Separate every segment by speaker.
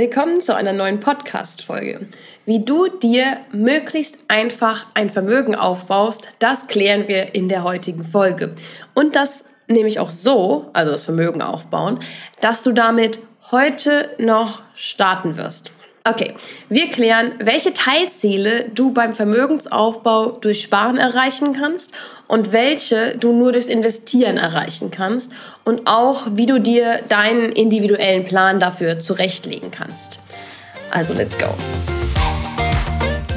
Speaker 1: Willkommen zu einer neuen Podcast-Folge. Wie du dir möglichst einfach ein Vermögen aufbaust, das klären wir in der heutigen Folge. Und das nehme ich auch so, also das Vermögen aufbauen, dass du damit heute noch starten wirst. Okay, wir klären, welche Teilziele du beim Vermögensaufbau durch Sparen erreichen kannst und welche du nur durchs Investieren erreichen kannst und auch, wie du dir deinen individuellen Plan dafür zurechtlegen kannst. Also, let's go.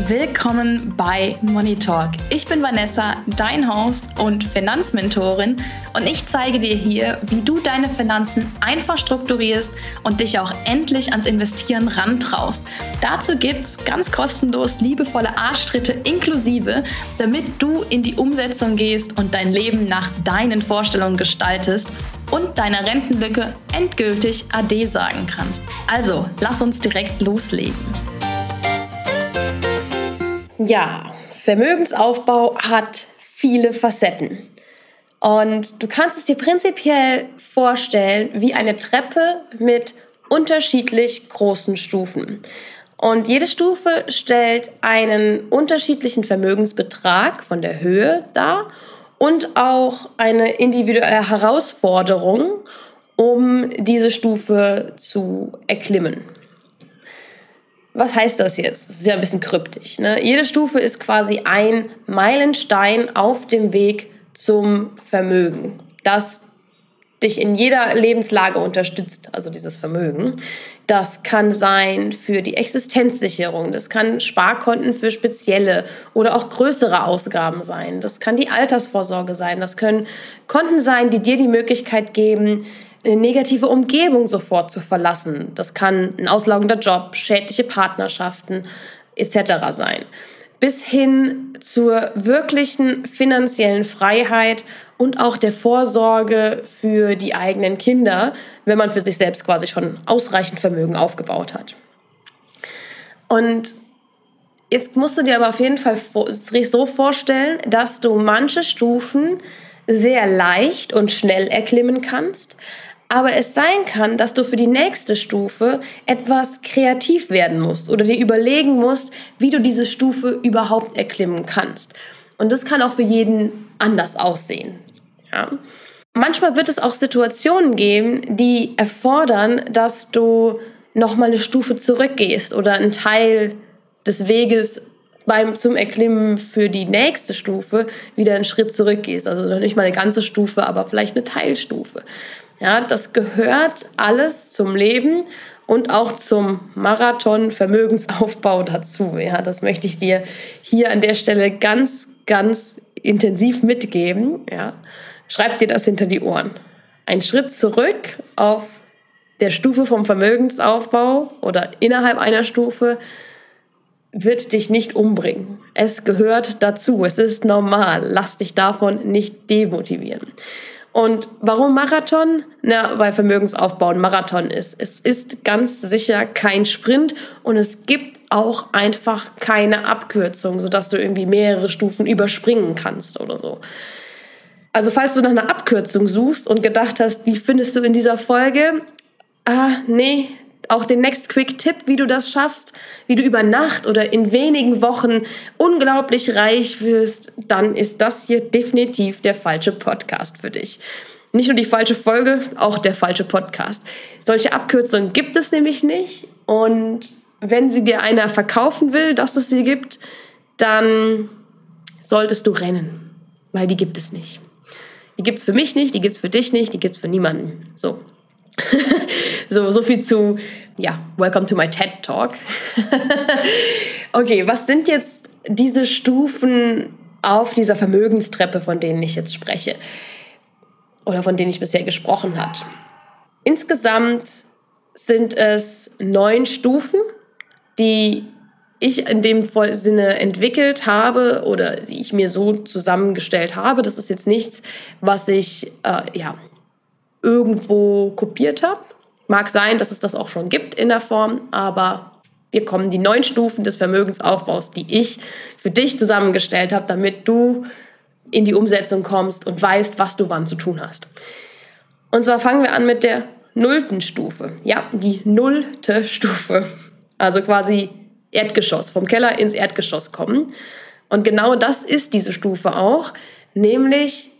Speaker 1: Willkommen bei Money Talk. Ich bin Vanessa, dein Host und Finanzmentorin und ich zeige dir hier, wie du deine Finanzen einfach strukturierst und dich auch endlich ans Investieren rantraust. Dazu gibt es ganz kostenlos liebevolle Arschtritte inklusive, damit du in die Umsetzung gehst und dein Leben nach deinen Vorstellungen gestaltest und deiner Rentenlücke endgültig Ade sagen kannst. Also, lass uns direkt loslegen. Ja, Vermögensaufbau hat viele Facetten. Und du kannst es dir prinzipiell vorstellen wie eine Treppe mit unterschiedlich großen Stufen. Und jede Stufe stellt einen unterschiedlichen Vermögensbetrag von der Höhe dar und auch eine individuelle Herausforderung, um diese Stufe zu erklimmen. Was heißt das jetzt? Das ist ja ein bisschen kryptisch. Ne? Jede Stufe ist quasi ein Meilenstein auf dem Weg zum Vermögen, das dich in jeder Lebenslage unterstützt, also dieses Vermögen. Das kann sein für die Existenzsicherung, das kann Sparkonten für spezielle oder auch größere Ausgaben sein, das kann die Altersvorsorge sein, das können Konten sein, die dir die Möglichkeit geben, negative Umgebung sofort zu verlassen. Das kann ein auslaugender Job, schädliche Partnerschaften etc. sein. Bis hin zur wirklichen finanziellen Freiheit und auch der Vorsorge für die eigenen Kinder, wenn man für sich selbst quasi schon ausreichend Vermögen aufgebaut hat. Und jetzt musst du dir aber auf jeden Fall so vorstellen, dass du manche Stufen sehr leicht und schnell erklimmen kannst, aber es sein kann, dass du für die nächste Stufe etwas kreativ werden musst oder dir überlegen musst, wie du diese Stufe überhaupt erklimmen kannst. Und das kann auch für jeden anders aussehen. Ja. Manchmal wird es auch Situationen geben, die erfordern, dass du nochmal eine Stufe zurückgehst oder einen Teil des Weges beim, zum Erklimmen für die nächste Stufe wieder einen Schritt zurückgehst. Also nicht mal eine ganze Stufe, aber vielleicht eine Teilstufe. Ja, das gehört alles zum Leben und auch zum Marathon-Vermögensaufbau dazu. Ja, das möchte ich dir hier an der Stelle ganz, ganz intensiv mitgeben. Ja, schreib dir das hinter die Ohren. Ein Schritt zurück auf der Stufe vom Vermögensaufbau oder innerhalb einer Stufe wird dich nicht umbringen. Es gehört dazu. Es ist normal. Lass dich davon nicht demotivieren. Und warum Marathon? Na, weil Vermögensaufbau ein Marathon ist. Es ist ganz sicher kein Sprint und es gibt auch einfach keine Abkürzung, sodass du irgendwie mehrere Stufen überspringen kannst oder so. Also falls du nach einer Abkürzung suchst und gedacht hast, die findest du in dieser Folge, ah, nee, auch den Next Quick Tipp, wie du das schaffst, wie du über Nacht oder in wenigen Wochen unglaublich reich wirst, dann ist das hier definitiv der falsche Podcast für dich. Nicht nur die falsche Folge, auch der falsche Podcast. Solche Abkürzungen gibt es nämlich nicht und wenn sie dir einer verkaufen will, dass es sie gibt, dann solltest du rennen, weil die gibt es nicht. Die gibt es für mich nicht, die gibt es für dich nicht, die gibt es für niemanden. So. So, so viel zu, ja, welcome to my TED Talk. okay, was sind jetzt diese Stufen auf dieser Vermögenstreppe, von denen ich jetzt spreche? Oder von denen ich bisher gesprochen habe? Insgesamt sind es neun Stufen, die ich in dem Sinne entwickelt habe oder die ich mir so zusammengestellt habe. Das ist jetzt nichts, was ich äh, ja, irgendwo kopiert habe. Mag sein, dass es das auch schon gibt in der Form, aber wir kommen die neun Stufen des Vermögensaufbaus, die ich für dich zusammengestellt habe, damit du in die Umsetzung kommst und weißt, was du wann zu tun hast. Und zwar fangen wir an mit der nullten Stufe, ja, die nullte Stufe, also quasi Erdgeschoss, vom Keller ins Erdgeschoss kommen. Und genau das ist diese Stufe auch, nämlich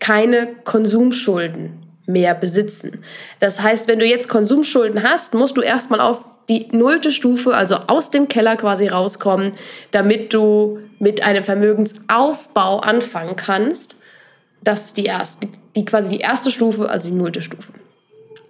Speaker 1: keine Konsumschulden mehr besitzen. Das heißt, wenn du jetzt Konsumschulden hast, musst du erstmal auf die nullte Stufe, also aus dem Keller quasi rauskommen, damit du mit einem Vermögensaufbau anfangen kannst. Das ist die erste, die quasi die erste Stufe, also die nullte Stufe.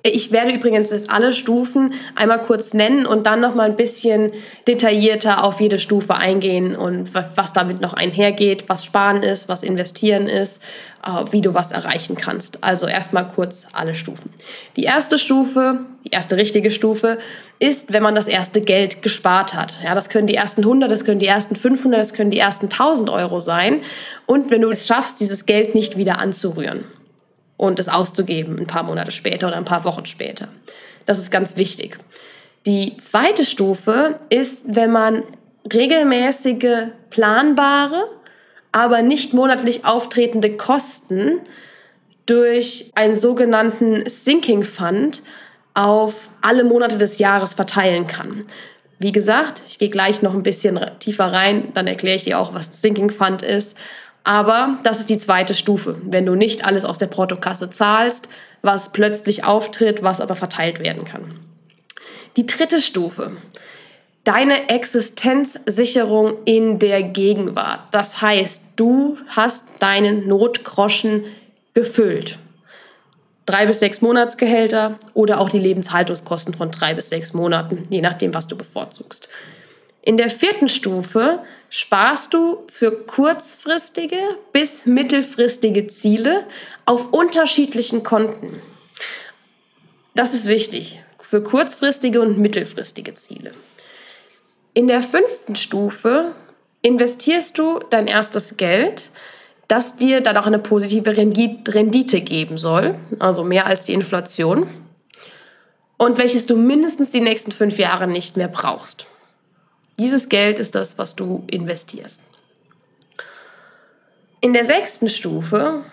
Speaker 1: Ich werde übrigens jetzt alle Stufen einmal kurz nennen und dann noch mal ein bisschen detaillierter auf jede Stufe eingehen und was damit noch einhergeht, was Sparen ist, was Investieren ist, äh, wie du was erreichen kannst. Also erstmal kurz alle Stufen. Die erste Stufe, die erste richtige Stufe, ist, wenn man das erste Geld gespart hat. Ja, das können die ersten 100, das können die ersten 500, das können die ersten 1000 Euro sein. Und wenn du es schaffst, dieses Geld nicht wieder anzurühren und es auszugeben ein paar Monate später oder ein paar Wochen später. Das ist ganz wichtig. Die zweite Stufe ist, wenn man regelmäßige, planbare, aber nicht monatlich auftretende Kosten durch einen sogenannten Sinking Fund auf alle Monate des Jahres verteilen kann. Wie gesagt, ich gehe gleich noch ein bisschen tiefer rein, dann erkläre ich dir auch, was Sinking Fund ist. Aber das ist die zweite Stufe, wenn du nicht alles aus der Portokasse zahlst, was plötzlich auftritt, was aber verteilt werden kann. Die dritte Stufe, deine Existenzsicherung in der Gegenwart. Das heißt, du hast deinen Notgroschen gefüllt. Drei bis sechs Monatsgehälter oder auch die Lebenshaltungskosten von drei bis sechs Monaten, je nachdem, was du bevorzugst. In der vierten Stufe sparst du für kurzfristige bis mittelfristige Ziele auf unterschiedlichen Konten. Das ist wichtig für kurzfristige und mittelfristige Ziele. In der fünften Stufe investierst du dein erstes Geld, das dir dann auch eine positive Rendite geben soll, also mehr als die Inflation, und welches du mindestens die nächsten fünf Jahre nicht mehr brauchst. Dieses Geld ist das, was du investierst. In der sechsten Stufe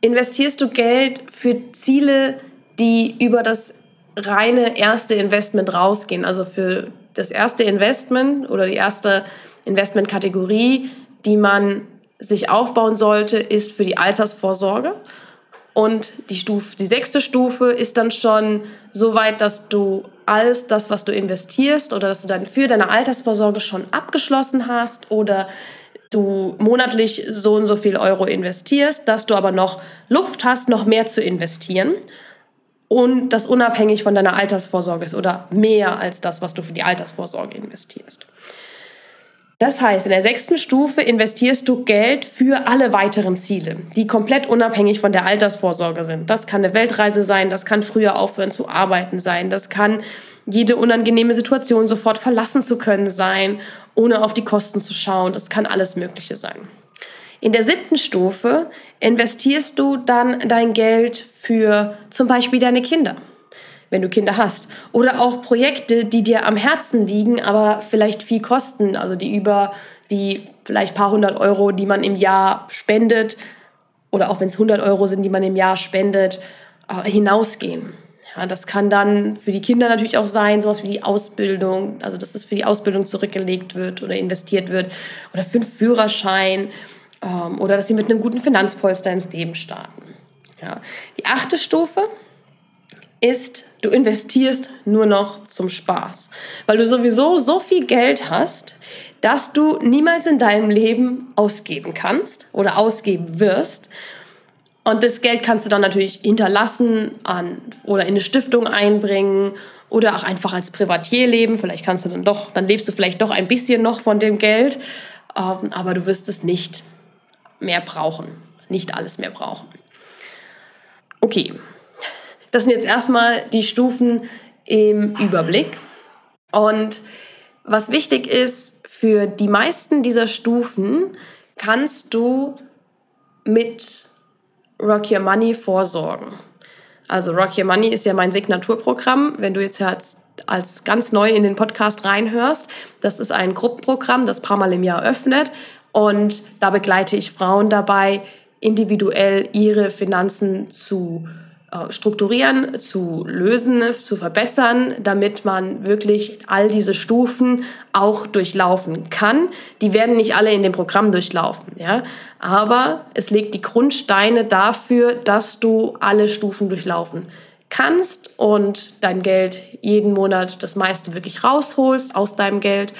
Speaker 1: investierst du Geld für Ziele, die über das reine erste Investment rausgehen. Also für das erste Investment oder die erste Investmentkategorie, die man sich aufbauen sollte, ist für die Altersvorsorge. Und die, Stufe, die sechste Stufe ist dann schon so weit, dass du alles das, was du investierst oder dass du dann für deine Altersvorsorge schon abgeschlossen hast oder du monatlich so und so viel Euro investierst, dass du aber noch Luft hast, noch mehr zu investieren und das unabhängig von deiner Altersvorsorge ist oder mehr als das, was du für die Altersvorsorge investierst. Das heißt, in der sechsten Stufe investierst du Geld für alle weiteren Ziele, die komplett unabhängig von der Altersvorsorge sind. Das kann eine Weltreise sein, das kann früher aufhören zu arbeiten sein, das kann jede unangenehme Situation sofort verlassen zu können sein, ohne auf die Kosten zu schauen. Das kann alles Mögliche sein. In der siebten Stufe investierst du dann dein Geld für zum Beispiel deine Kinder wenn du Kinder hast. Oder auch Projekte, die dir am Herzen liegen, aber vielleicht viel kosten, also die über die vielleicht paar hundert Euro, die man im Jahr spendet, oder auch wenn es 100 Euro sind, die man im Jahr spendet, äh, hinausgehen. Ja, das kann dann für die Kinder natürlich auch sein, sowas wie die Ausbildung, also dass es für die Ausbildung zurückgelegt wird oder investiert wird, oder für einen Führerschein, ähm, oder dass sie mit einem guten Finanzpolster ins Leben starten. Ja. Die achte Stufe ist, du investierst nur noch zum Spaß, weil du sowieso so viel Geld hast, dass du niemals in deinem Leben ausgeben kannst oder ausgeben wirst. Und das Geld kannst du dann natürlich hinterlassen an, oder in eine Stiftung einbringen oder auch einfach als Privatier leben. Vielleicht kannst du dann doch, dann lebst du vielleicht doch ein bisschen noch von dem Geld, ähm, aber du wirst es nicht mehr brauchen, nicht alles mehr brauchen. Okay, das sind jetzt erstmal die Stufen im Überblick. Und was wichtig ist, für die meisten dieser Stufen kannst du mit Rock Your Money vorsorgen. Also Rock Your Money ist ja mein Signaturprogramm. Wenn du jetzt als, als ganz neu in den Podcast reinhörst, das ist ein Gruppenprogramm, das paar Mal im Jahr öffnet. Und da begleite ich Frauen dabei, individuell ihre Finanzen zu strukturieren, zu lösen, zu verbessern, damit man wirklich all diese Stufen auch durchlaufen kann. Die werden nicht alle in dem Programm durchlaufen, ja, aber es legt die Grundsteine dafür, dass du alle Stufen durchlaufen kannst und dein Geld jeden Monat das meiste wirklich rausholst aus deinem Geld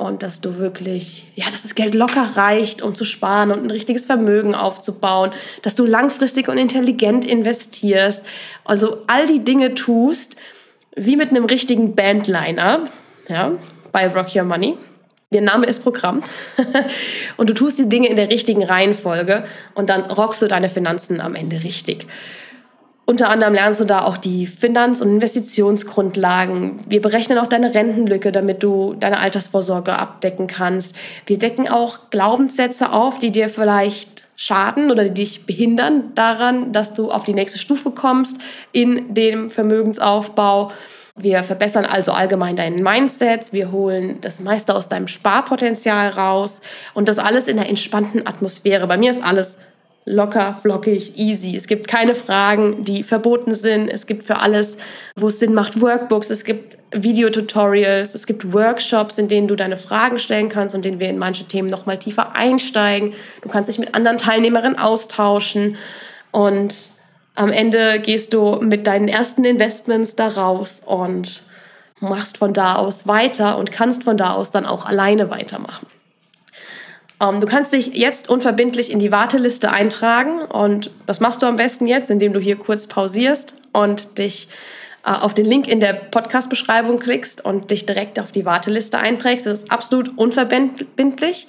Speaker 1: und dass du wirklich, ja, dass das Geld locker reicht, um zu sparen und ein richtiges Vermögen aufzubauen, dass du langfristig und intelligent investierst, also all die Dinge tust, wie mit einem richtigen Bandliner, ja, bei Rock Your Money. Der Name ist Programm. und du tust die Dinge in der richtigen Reihenfolge und dann rockst du deine Finanzen am Ende richtig. Unter anderem lernst du da auch die Finanz- und Investitionsgrundlagen. Wir berechnen auch deine Rentenlücke, damit du deine Altersvorsorge abdecken kannst. Wir decken auch Glaubenssätze auf, die dir vielleicht schaden oder die dich behindern daran, dass du auf die nächste Stufe kommst in dem Vermögensaufbau. Wir verbessern also allgemein deinen Mindset. Wir holen das meiste aus deinem Sparpotenzial raus und das alles in einer entspannten Atmosphäre. Bei mir ist alles locker, flockig, easy. Es gibt keine Fragen, die verboten sind. Es gibt für alles, wo es Sinn macht, Workbooks. Es gibt Videotutorials. Es gibt Workshops, in denen du deine Fragen stellen kannst und in denen wir in manche Themen noch mal tiefer einsteigen. Du kannst dich mit anderen Teilnehmerinnen austauschen und am Ende gehst du mit deinen ersten Investments da raus und machst von da aus weiter und kannst von da aus dann auch alleine weitermachen. Ähm, du kannst dich jetzt unverbindlich in die Warteliste eintragen und das machst du am besten jetzt, indem du hier kurz pausierst und dich äh, auf den Link in der Podcast-Beschreibung klickst und dich direkt auf die Warteliste einträgst. Das ist absolut unverbindlich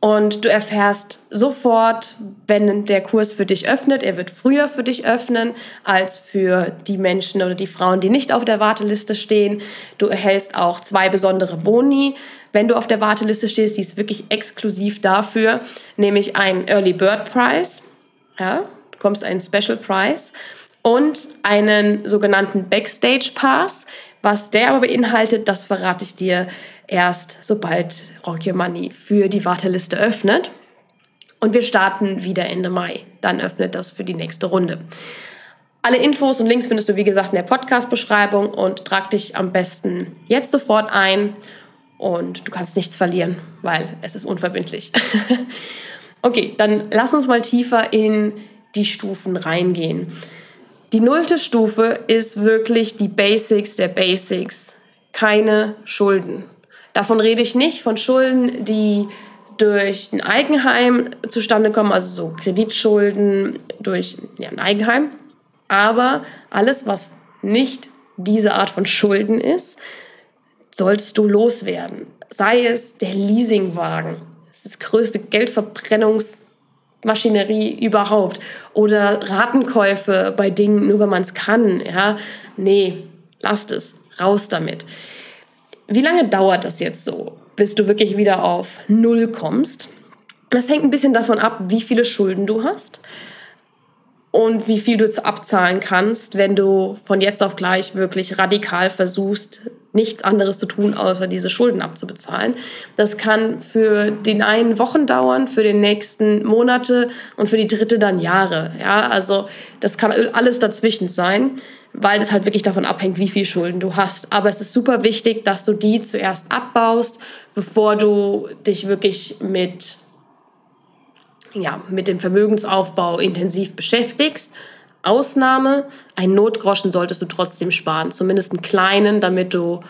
Speaker 1: und du erfährst sofort, wenn der Kurs für dich öffnet. Er wird früher für dich öffnen als für die Menschen oder die Frauen, die nicht auf der Warteliste stehen. Du erhältst auch zwei besondere Boni wenn du auf der Warteliste stehst, die ist wirklich exklusiv dafür, nämlich ein Early Bird Prize. Ja, du bekommst einen Special Prize und einen sogenannten Backstage Pass. Was der aber beinhaltet, das verrate ich dir erst, sobald Rock Your Money für die Warteliste öffnet. Und wir starten wieder Ende Mai. Dann öffnet das für die nächste Runde. Alle Infos und Links findest du, wie gesagt, in der Podcast-Beschreibung und trag dich am besten jetzt sofort ein und du kannst nichts verlieren, weil es ist unverbindlich. okay, dann lass uns mal tiefer in die Stufen reingehen. Die nullte Stufe ist wirklich die Basics der Basics. Keine Schulden. Davon rede ich nicht von Schulden, die durch ein Eigenheim zustande kommen, also so Kreditschulden durch ja, ein Eigenheim. Aber alles, was nicht diese Art von Schulden ist, solltest du loswerden. Sei es der Leasingwagen, das ist das größte Geldverbrennungsmaschinerie überhaupt. Oder Ratenkäufe bei Dingen, nur wenn man es kann. Ja? Nee, lasst es, raus damit. Wie lange dauert das jetzt so, bis du wirklich wieder auf Null kommst? Das hängt ein bisschen davon ab, wie viele Schulden du hast und wie viel du abzahlen kannst, wenn du von jetzt auf gleich wirklich radikal versuchst, nichts anderes zu tun, außer diese Schulden abzubezahlen. Das kann für den einen Wochen dauern, für den nächsten Monate und für die dritte dann Jahre. Ja, also das kann alles dazwischen sein, weil es halt wirklich davon abhängt, wie viel Schulden du hast. Aber es ist super wichtig, dass du die zuerst abbaust, bevor du dich wirklich mit ja, mit dem Vermögensaufbau intensiv beschäftigst. Ausnahme, ein Notgroschen solltest du trotzdem sparen, zumindest einen kleinen, damit du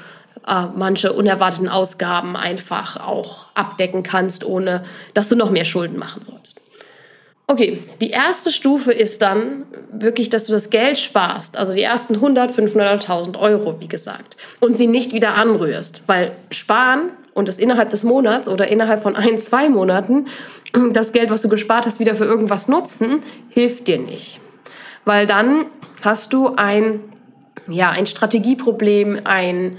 Speaker 1: äh, manche unerwarteten Ausgaben einfach auch abdecken kannst, ohne dass du noch mehr Schulden machen sollst. Okay, die erste Stufe ist dann wirklich, dass du das Geld sparst, also die ersten 100, 500 1000 Euro, wie gesagt, und sie nicht wieder anrührst, weil sparen und das innerhalb des Monats oder innerhalb von ein, zwei Monaten das Geld, was du gespart hast, wieder für irgendwas nutzen, hilft dir nicht. Weil dann hast du ein, ja, ein Strategieproblem, ein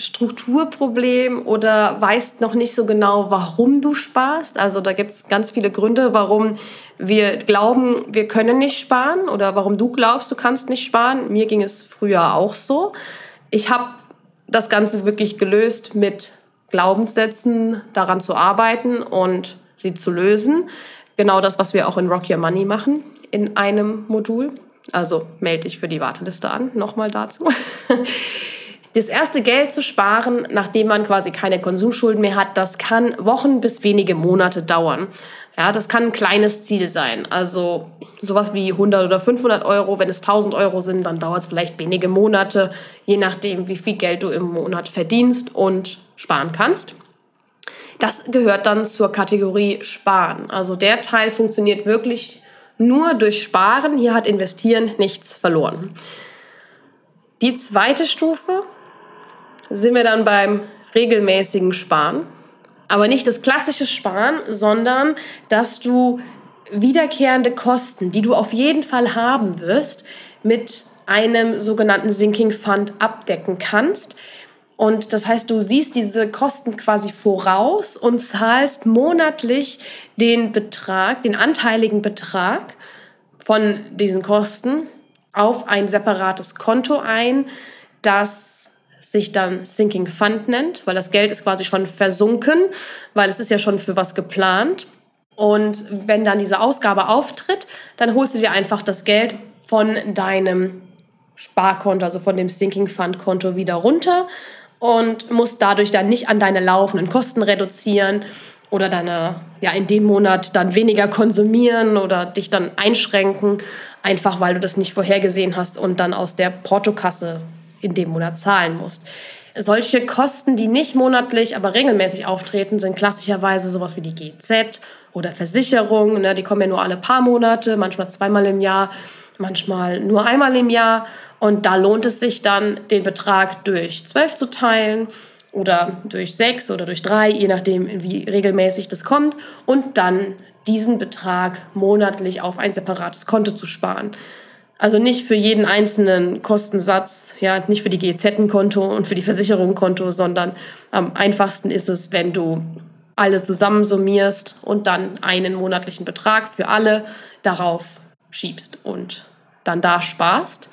Speaker 1: Strukturproblem oder weißt noch nicht so genau, warum du sparst. Also da gibt es ganz viele Gründe, warum wir glauben, wir können nicht sparen oder warum du glaubst, du kannst nicht sparen. Mir ging es früher auch so. Ich habe das Ganze wirklich gelöst mit Glaubenssätzen daran zu arbeiten und sie zu lösen. Genau das, was wir auch in Rock Your Money machen, in einem Modul. Also melde dich für die Warteliste an, nochmal dazu. Das erste Geld zu sparen, nachdem man quasi keine Konsumschulden mehr hat, das kann Wochen bis wenige Monate dauern. Ja, das kann ein kleines Ziel sein. Also sowas wie 100 oder 500 Euro. Wenn es 1000 Euro sind, dann dauert es vielleicht wenige Monate, je nachdem, wie viel Geld du im Monat verdienst und sparen kannst. Das gehört dann zur Kategorie Sparen. Also der Teil funktioniert wirklich nur durch Sparen. Hier hat Investieren nichts verloren. Die zweite Stufe sind wir dann beim regelmäßigen Sparen. Aber nicht das klassische Sparen, sondern dass du wiederkehrende Kosten, die du auf jeden Fall haben wirst, mit einem sogenannten Sinking Fund abdecken kannst. Und das heißt, du siehst diese Kosten quasi voraus und zahlst monatlich den Betrag, den anteiligen Betrag von diesen Kosten auf ein separates Konto ein, das sich dann Sinking Fund nennt, weil das Geld ist quasi schon versunken, weil es ist ja schon für was geplant. Und wenn dann diese Ausgabe auftritt, dann holst du dir einfach das Geld von deinem Sparkonto, also von dem Sinking Fund Konto wieder runter und musst dadurch dann nicht an deine laufenden Kosten reduzieren oder deine, ja, in dem Monat dann weniger konsumieren oder dich dann einschränken, einfach weil du das nicht vorhergesehen hast und dann aus der Portokasse in dem Monat zahlen musst. Solche Kosten, die nicht monatlich, aber regelmäßig auftreten, sind klassischerweise sowas wie die GZ oder Versicherung. Ne? Die kommen ja nur alle paar Monate, manchmal zweimal im Jahr, manchmal nur einmal im Jahr. Und da lohnt es sich dann, den Betrag durch zwölf zu teilen oder durch sechs oder durch drei, je nachdem, wie regelmäßig das kommt. Und dann diesen Betrag monatlich auf ein separates Konto zu sparen. Also nicht für jeden einzelnen Kostensatz, ja, nicht für die GZ-Konto und für die Versicherung-Konto, sondern am einfachsten ist es, wenn du alles zusammensummierst und dann einen monatlichen Betrag für alle darauf schiebst und dann da sparst.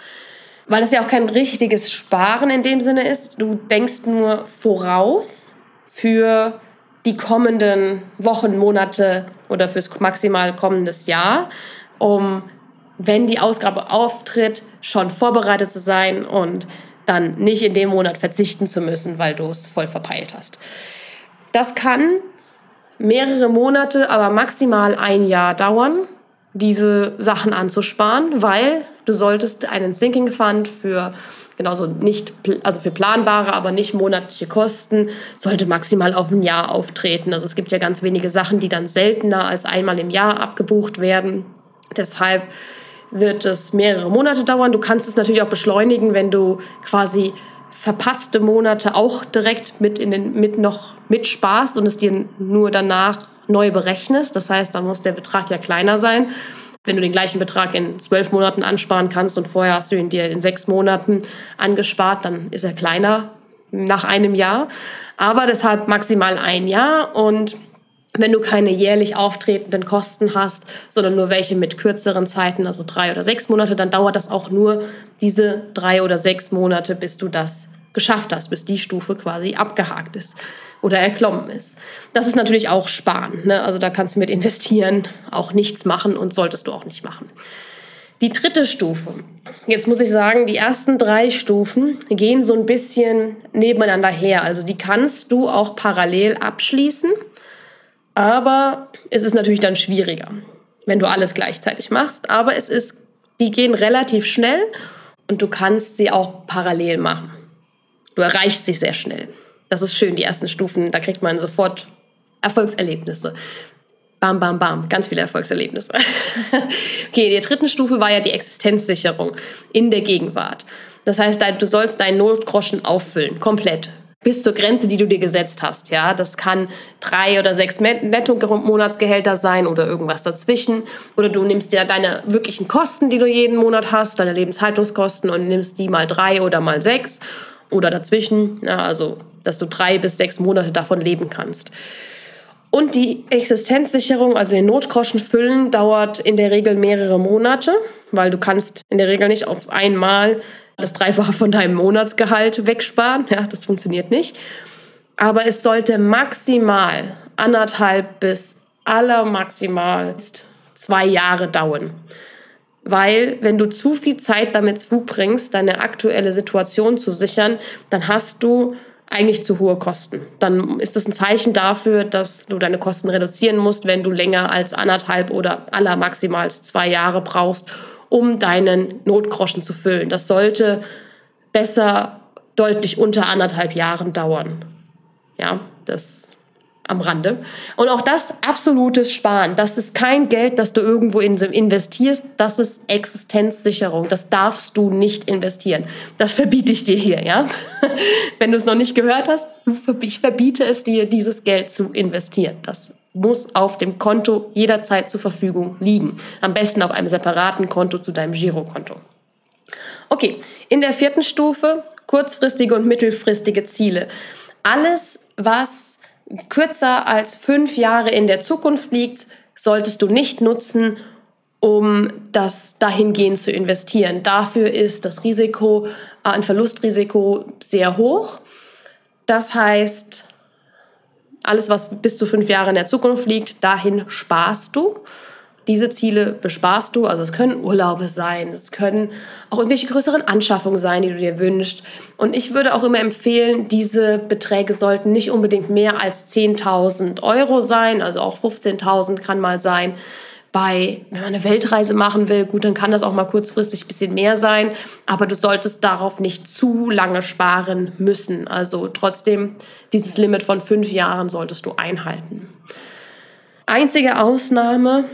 Speaker 1: Weil es ja auch kein richtiges Sparen in dem Sinne ist. Du denkst nur voraus für die kommenden Wochen, Monate oder fürs maximal kommendes Jahr, um wenn die Ausgabe auftritt, schon vorbereitet zu sein und dann nicht in dem Monat verzichten zu müssen, weil du es voll verpeilt hast. Das kann mehrere Monate, aber maximal ein Jahr dauern, diese Sachen anzusparen, weil du solltest einen Sinking Fund für genauso nicht, also für planbare, aber nicht monatliche Kosten, sollte maximal auf ein Jahr auftreten. Also es gibt ja ganz wenige Sachen, die dann seltener als einmal im Jahr abgebucht werden. Deshalb wird es mehrere Monate dauern. Du kannst es natürlich auch beschleunigen, wenn du quasi verpasste Monate auch direkt mit, in den, mit noch mitsparst und es dir nur danach neu berechnest. Das heißt, dann muss der Betrag ja kleiner sein. Wenn du den gleichen Betrag in zwölf Monaten ansparen kannst und vorher hast du ihn dir in sechs Monaten angespart, dann ist er kleiner nach einem Jahr. Aber deshalb maximal ein Jahr und wenn du keine jährlich auftretenden Kosten hast, sondern nur welche mit kürzeren Zeiten, also drei oder sechs Monate, dann dauert das auch nur diese drei oder sechs Monate, bis du das geschafft hast, bis die Stufe quasi abgehakt ist oder erklommen ist. Das ist natürlich auch Sparen. Ne? Also da kannst du mit investieren auch nichts machen und solltest du auch nicht machen. Die dritte Stufe. Jetzt muss ich sagen, die ersten drei Stufen gehen so ein bisschen nebeneinander her. Also die kannst du auch parallel abschließen. Aber es ist natürlich dann schwieriger, wenn du alles gleichzeitig machst. Aber es ist, die gehen relativ schnell und du kannst sie auch parallel machen. Du erreichst sie sehr schnell. Das ist schön, die ersten Stufen, da kriegt man sofort Erfolgserlebnisse. Bam, bam, bam, ganz viele Erfolgserlebnisse. okay, der dritten Stufe war ja die Existenzsicherung in der Gegenwart. Das heißt, du sollst deinen Notgroschen auffüllen, komplett bis zur Grenze, die du dir gesetzt hast. Ja, das kann drei oder sechs Netto-Monatsgehälter sein oder irgendwas dazwischen. Oder du nimmst dir deine wirklichen Kosten, die du jeden Monat hast, deine Lebenshaltungskosten und nimmst die mal drei oder mal sechs oder dazwischen. Ja, also, dass du drei bis sechs Monate davon leben kannst. Und die Existenzsicherung, also den Notgroschen füllen, dauert in der Regel mehrere Monate, weil du kannst in der Regel nicht auf einmal das Dreifache von deinem Monatsgehalt wegsparen. Ja, das funktioniert nicht. Aber es sollte maximal anderthalb bis allermaximal zwei Jahre dauern. weil wenn du zu viel Zeit damit zubringst, deine aktuelle Situation zu sichern, dann hast du eigentlich zu hohe Kosten. Dann ist das ein Zeichen dafür, dass du deine Kosten reduzieren musst, wenn du länger als anderthalb oder aller maximal zwei Jahre brauchst, um deinen Notgroschen zu füllen. Das sollte besser deutlich unter anderthalb Jahren dauern. Ja, das am Rande. Und auch das absolutes Sparen. Das ist kein Geld, das du irgendwo investierst. Das ist Existenzsicherung. Das darfst du nicht investieren. Das verbiete ich dir hier, ja. Wenn du es noch nicht gehört hast, ich verbiete es dir, dieses Geld zu investieren. Das muss auf dem Konto jederzeit zur Verfügung liegen. Am besten auf einem separaten Konto zu deinem Girokonto. Okay, in der vierten Stufe kurzfristige und mittelfristige Ziele. Alles, was kürzer als fünf Jahre in der Zukunft liegt, solltest du nicht nutzen, um das dahingehend zu investieren. Dafür ist das Risiko, äh, ein Verlustrisiko sehr hoch. Das heißt, alles, was bis zu fünf Jahre in der Zukunft liegt, dahin sparst du. Diese Ziele besparst du. Also es können Urlaube sein, es können auch irgendwelche größeren Anschaffungen sein, die du dir wünschst. Und ich würde auch immer empfehlen, diese Beträge sollten nicht unbedingt mehr als 10.000 Euro sein, also auch 15.000 kann mal sein. Bei, wenn man eine Weltreise machen will, gut, dann kann das auch mal kurzfristig ein bisschen mehr sein, aber du solltest darauf nicht zu lange sparen müssen. Also trotzdem, dieses Limit von fünf Jahren solltest du einhalten. Einzige Ausnahme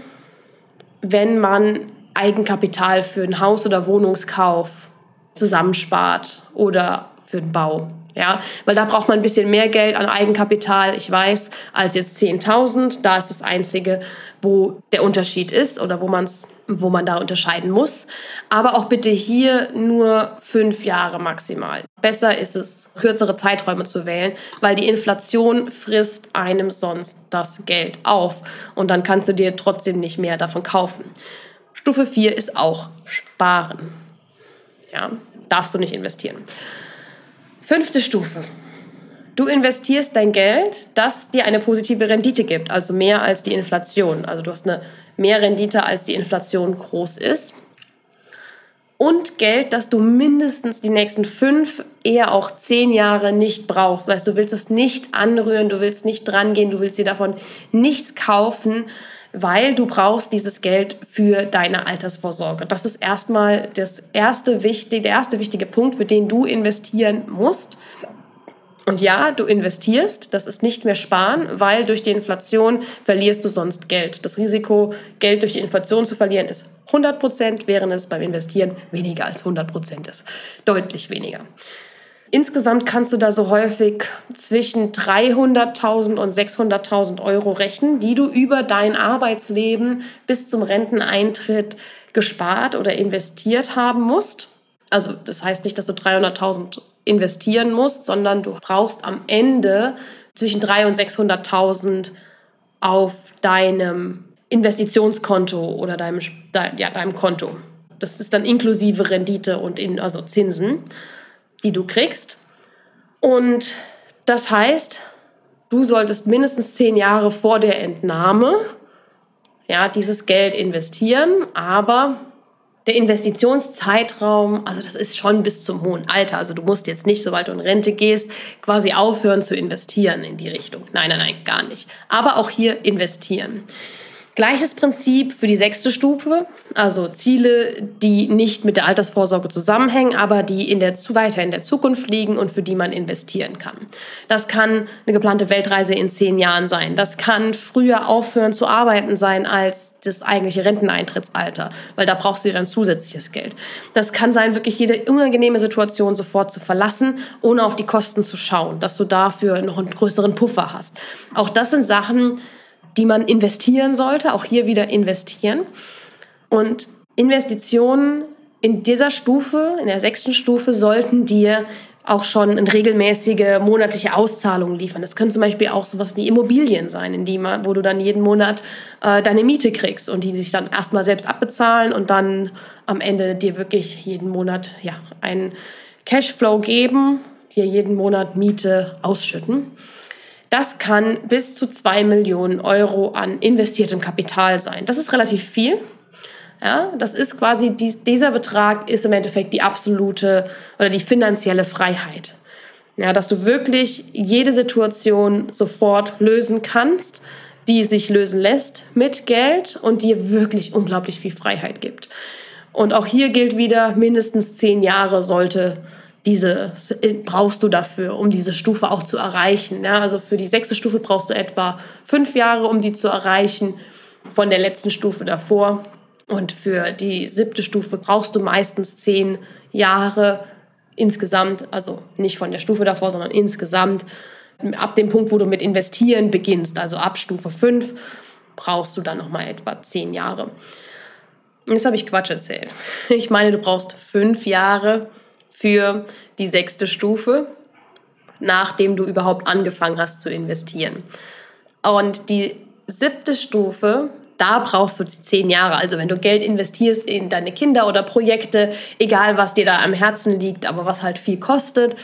Speaker 1: wenn man Eigenkapital für einen Haus- oder Wohnungskauf zusammenspart oder für den Bau. Ja, weil da braucht man ein bisschen mehr Geld an Eigenkapital, ich weiß, als jetzt 10.000. Da ist das Einzige, wo der Unterschied ist oder wo, man's, wo man da unterscheiden muss. Aber auch bitte hier nur fünf Jahre maximal. Besser ist es, kürzere Zeiträume zu wählen, weil die Inflation frisst einem sonst das Geld auf und dann kannst du dir trotzdem nicht mehr davon kaufen. Stufe 4 ist auch Sparen. Ja, darfst du nicht investieren. Fünfte Stufe. Du investierst dein Geld, das dir eine positive Rendite gibt, also mehr als die Inflation. Also du hast eine mehr Rendite, als die Inflation groß ist. Und Geld, das du mindestens die nächsten fünf, eher auch zehn Jahre nicht brauchst. Das heißt, du willst es nicht anrühren, du willst nicht drangehen, du willst dir davon nichts kaufen, weil du brauchst dieses Geld für deine Altersvorsorge. Das ist erstmal das erste wichtig, der erste wichtige Punkt, für den du investieren musst. Und ja, du investierst, das ist nicht mehr sparen, weil durch die Inflation verlierst du sonst Geld. Das Risiko, Geld durch die Inflation zu verlieren, ist 100 Prozent, während es beim Investieren weniger als 100 Prozent ist. Deutlich weniger. Insgesamt kannst du da so häufig zwischen 300.000 und 600.000 Euro rechnen, die du über dein Arbeitsleben bis zum Renteneintritt gespart oder investiert haben musst. Also das heißt nicht, dass du 300.000 investieren musst, sondern du brauchst am Ende zwischen 300.000 und 600.000 auf deinem Investitionskonto oder deinem, ja, deinem Konto. Das ist dann inklusive Rendite und in, also Zinsen die du kriegst. Und das heißt, du solltest mindestens zehn Jahre vor der Entnahme ja, dieses Geld investieren, aber der Investitionszeitraum, also das ist schon bis zum hohen Alter. Also du musst jetzt nicht, sobald du in Rente gehst, quasi aufhören zu investieren in die Richtung. Nein, nein, nein, gar nicht. Aber auch hier investieren. Gleiches Prinzip für die sechste Stufe, also Ziele, die nicht mit der Altersvorsorge zusammenhängen, aber die in der, weiter in der Zukunft liegen und für die man investieren kann. Das kann eine geplante Weltreise in zehn Jahren sein. Das kann früher aufhören zu arbeiten sein als das eigentliche Renteneintrittsalter, weil da brauchst du dir dann zusätzliches Geld. Das kann sein, wirklich jede unangenehme Situation sofort zu verlassen, ohne auf die Kosten zu schauen, dass du dafür noch einen größeren Puffer hast. Auch das sind Sachen, die man investieren sollte, auch hier wieder investieren. Und Investitionen in dieser Stufe, in der sechsten Stufe, sollten dir auch schon eine regelmäßige monatliche Auszahlung liefern. Das können zum Beispiel auch sowas wie Immobilien sein, in die man, wo du dann jeden Monat äh, deine Miete kriegst und die sich dann erstmal selbst abbezahlen und dann am Ende dir wirklich jeden Monat ja, einen Cashflow geben, dir jeden Monat Miete ausschütten. Das kann bis zu 2 Millionen Euro an investiertem Kapital sein. Das ist relativ viel. Ja, das ist quasi, dieser Betrag ist im Endeffekt die absolute oder die finanzielle Freiheit. Ja, dass du wirklich jede Situation sofort lösen kannst, die sich lösen lässt mit Geld und dir wirklich unglaublich viel Freiheit gibt. Und auch hier gilt wieder, mindestens zehn Jahre sollte diese, brauchst du dafür, um diese Stufe auch zu erreichen. Ja, also für die sechste Stufe brauchst du etwa fünf Jahre, um die zu erreichen, von der letzten Stufe davor. Und für die siebte Stufe brauchst du meistens zehn Jahre insgesamt, also nicht von der Stufe davor, sondern insgesamt. Ab dem Punkt, wo du mit Investieren beginnst, also ab Stufe 5, brauchst du dann nochmal etwa zehn Jahre. Jetzt habe ich Quatsch erzählt. Ich meine, du brauchst fünf Jahre für die sechste Stufe, nachdem du überhaupt angefangen hast zu investieren. Und die siebte Stufe da brauchst du zehn Jahre. Also wenn du Geld investierst in deine Kinder oder Projekte, egal was dir da am Herzen liegt, aber was halt viel kostet.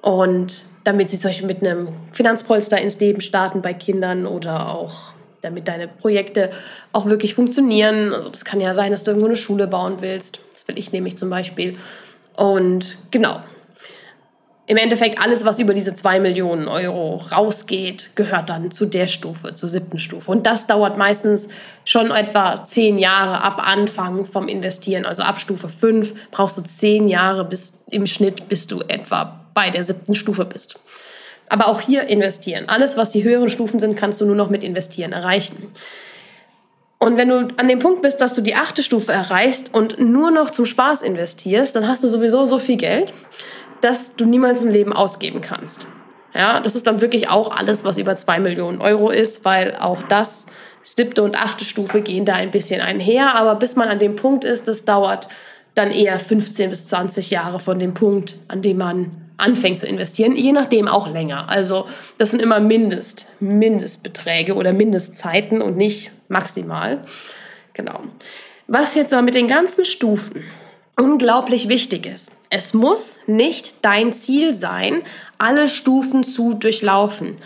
Speaker 1: Und damit sie solche mit einem Finanzpolster ins Leben starten bei Kindern oder auch damit deine Projekte auch wirklich funktionieren. Also das kann ja sein, dass du irgendwo eine Schule bauen willst. Das will ich nämlich zum Beispiel. Und genau, im Endeffekt alles, was über diese 2 Millionen Euro rausgeht, gehört dann zu der Stufe, zur siebten Stufe. Und das dauert meistens schon etwa zehn Jahre ab Anfang vom Investieren. Also ab Stufe 5 brauchst du zehn Jahre bis, im Schnitt, bis du etwa bei der siebten Stufe bist. Aber auch hier investieren. Alles, was die höheren Stufen sind, kannst du nur noch mit investieren erreichen. Und wenn du an dem Punkt bist, dass du die achte Stufe erreichst und nur noch zum Spaß investierst, dann hast du sowieso so viel Geld, dass du niemals im Leben ausgeben kannst. Ja, das ist dann wirklich auch alles, was über 2 Millionen Euro ist, weil auch das, siebte und achte Stufe gehen da ein bisschen einher. Aber bis man an dem Punkt ist, das dauert dann eher 15 bis 20 Jahre von dem Punkt, an dem man anfängt zu investieren, je nachdem auch länger. Also das sind immer Mindest, Mindestbeträge oder Mindestzeiten und nicht maximal. Genau. Was jetzt aber mit den ganzen Stufen unglaublich wichtig ist. Es muss nicht dein Ziel sein, alle Stufen zu durchlaufen.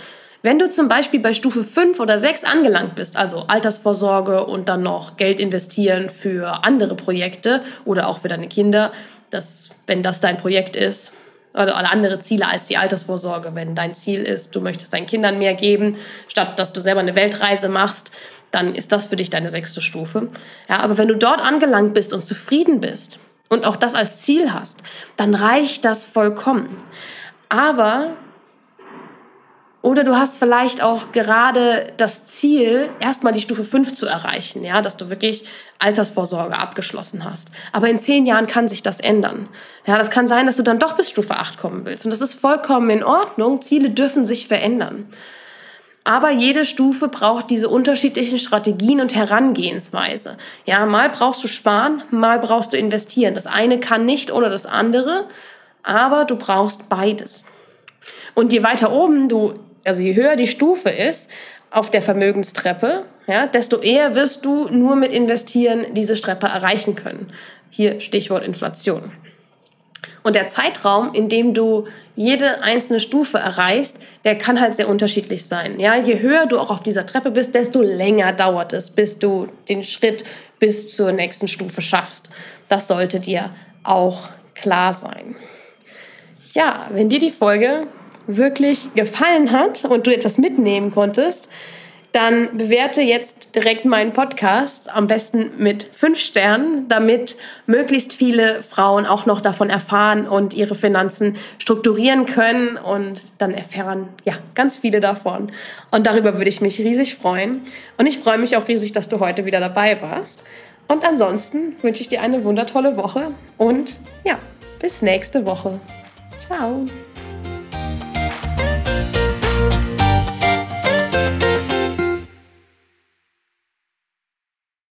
Speaker 1: Wenn du zum Beispiel bei Stufe 5 oder 6 angelangt bist, also Altersvorsorge und dann noch Geld investieren für andere Projekte oder auch für deine Kinder, das, wenn das dein Projekt ist, oder andere Ziele als die Altersvorsorge, wenn dein Ziel ist, du möchtest deinen Kindern mehr geben, statt dass du selber eine Weltreise machst, dann ist das für dich deine sechste Stufe. Ja, aber wenn du dort angelangt bist und zufrieden bist, und auch das als Ziel hast, dann reicht das vollkommen. Aber oder du hast vielleicht auch gerade das Ziel, erstmal die Stufe 5 zu erreichen, ja, dass du wirklich Altersvorsorge abgeschlossen hast. Aber in zehn Jahren kann sich das ändern. Ja, das kann sein, dass du dann doch bis Stufe 8 kommen willst. Und das ist vollkommen in Ordnung. Ziele dürfen sich verändern. Aber jede Stufe braucht diese unterschiedlichen Strategien und Herangehensweise. Ja, mal brauchst du sparen, mal brauchst du investieren. Das eine kann nicht ohne das andere, aber du brauchst beides. Und je weiter oben du, also je höher die Stufe ist auf der Vermögenstreppe, ja, desto eher wirst du nur mit Investieren diese Treppe erreichen können. Hier Stichwort Inflation. Und der Zeitraum, in dem du jede einzelne Stufe erreichst, der kann halt sehr unterschiedlich sein. Ja, je höher du auch auf dieser Treppe bist, desto länger dauert es, bis du den Schritt bis zur nächsten Stufe schaffst. Das sollte dir auch klar sein. Ja, wenn dir die Folge wirklich gefallen hat und du etwas mitnehmen konntest, dann bewerte jetzt direkt meinen Podcast, am besten mit fünf Sternen, damit möglichst viele Frauen auch noch davon erfahren und ihre Finanzen strukturieren können. Und dann erfahren ja ganz viele davon. Und darüber würde ich mich riesig freuen. Und ich freue mich auch riesig, dass du heute wieder dabei warst. Und ansonsten wünsche ich dir eine wundertolle Woche und ja, bis nächste Woche. Ciao.